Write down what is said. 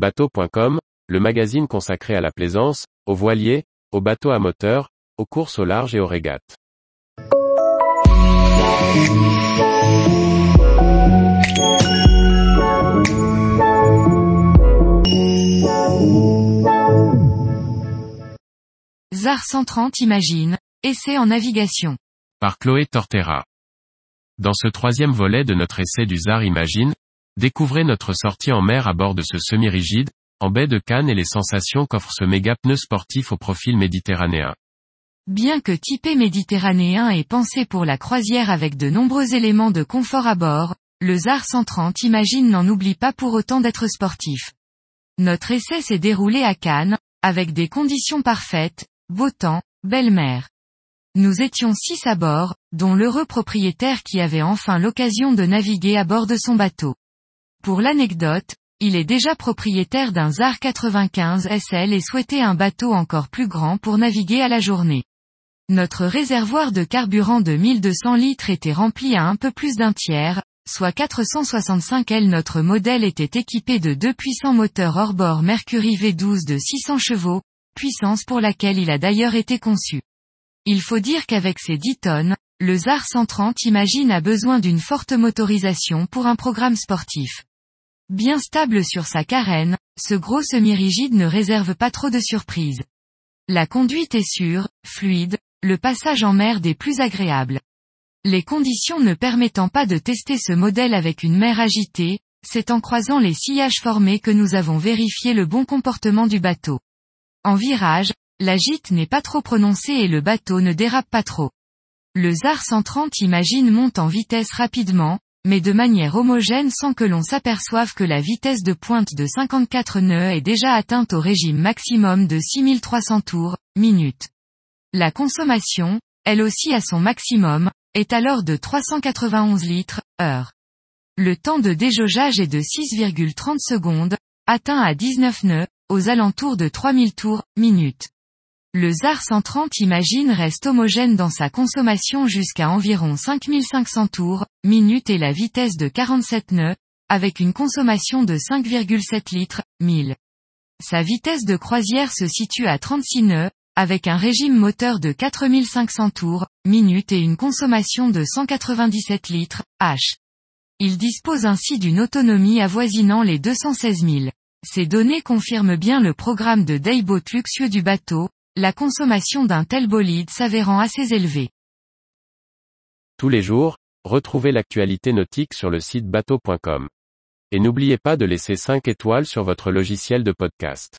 Bateau.com, le magazine consacré à la plaisance, aux voiliers, aux bateaux à moteur, aux courses au large et aux régates. ZAR 130 Imagine, essai en navigation. Par Chloé Tortera. Dans ce troisième volet de notre essai du ZAR Imagine, découvrez notre sortie en mer à bord de ce semi-rigide, en baie de Cannes et les sensations qu'offre ce méga pneu sportif au profil méditerranéen. Bien que typé méditerranéen et pensé pour la croisière avec de nombreux éléments de confort à bord, le ZAR 130 Imagine n'en oublie pas pour autant d'être sportif. Notre essai s'est déroulé à Cannes, avec des conditions parfaites, beau temps, belle mer. Nous étions six à bord, dont l'heureux propriétaire qui avait enfin l'occasion de naviguer à bord de son bateau. Pour l'anecdote, il est déjà propriétaire d'un ZAR 95 SL et souhaitait un bateau encore plus grand pour naviguer à la journée. Notre réservoir de carburant de 1200 litres était rempli à un peu plus d'un tiers, soit 465 L. Notre modèle était équipé de deux puissants moteurs hors-bord Mercury V12 de 600 chevaux, puissance pour laquelle il a d'ailleurs été conçu. Il faut dire qu'avec ses 10 tonnes, le ZAR 130 Imagine a besoin d'une forte motorisation pour un programme sportif. Bien stable sur sa carène, ce gros semi-rigide ne réserve pas trop de surprises. La conduite est sûre, fluide, le passage en mer des plus agréables. Les conditions ne permettant pas de tester ce modèle avec une mer agitée, c'est en croisant les sillages formés que nous avons vérifié le bon comportement du bateau. En virage, la gîte n'est pas trop prononcée et le bateau ne dérape pas trop. Le ZAR 130 imagine monte en vitesse rapidement, mais de manière homogène sans que l'on s'aperçoive que la vitesse de pointe de 54 nœuds est déjà atteinte au régime maximum de 6300 tours, minutes. La consommation, elle aussi à son maximum, est alors de 391 litres, heure. Le temps de déjaugeage est de 6,30 secondes, atteint à 19 nœuds, aux alentours de 3000 tours, minutes. Le ZAR 130 Imagine reste homogène dans sa consommation jusqu'à environ 5500 tours, minutes et la vitesse de 47 nœuds, avec une consommation de 5,7 litres, 1000. Sa vitesse de croisière se situe à 36 nœuds, avec un régime moteur de 4500 tours, minutes et une consommation de 197 litres, h. Il dispose ainsi d'une autonomie avoisinant les 216 000. Ces données confirment bien le programme de dayboat luxueux du bateau, la consommation d'un tel bolide s'avérant assez élevée. Tous les jours, retrouvez l'actualité nautique sur le site bateau.com. Et n'oubliez pas de laisser 5 étoiles sur votre logiciel de podcast.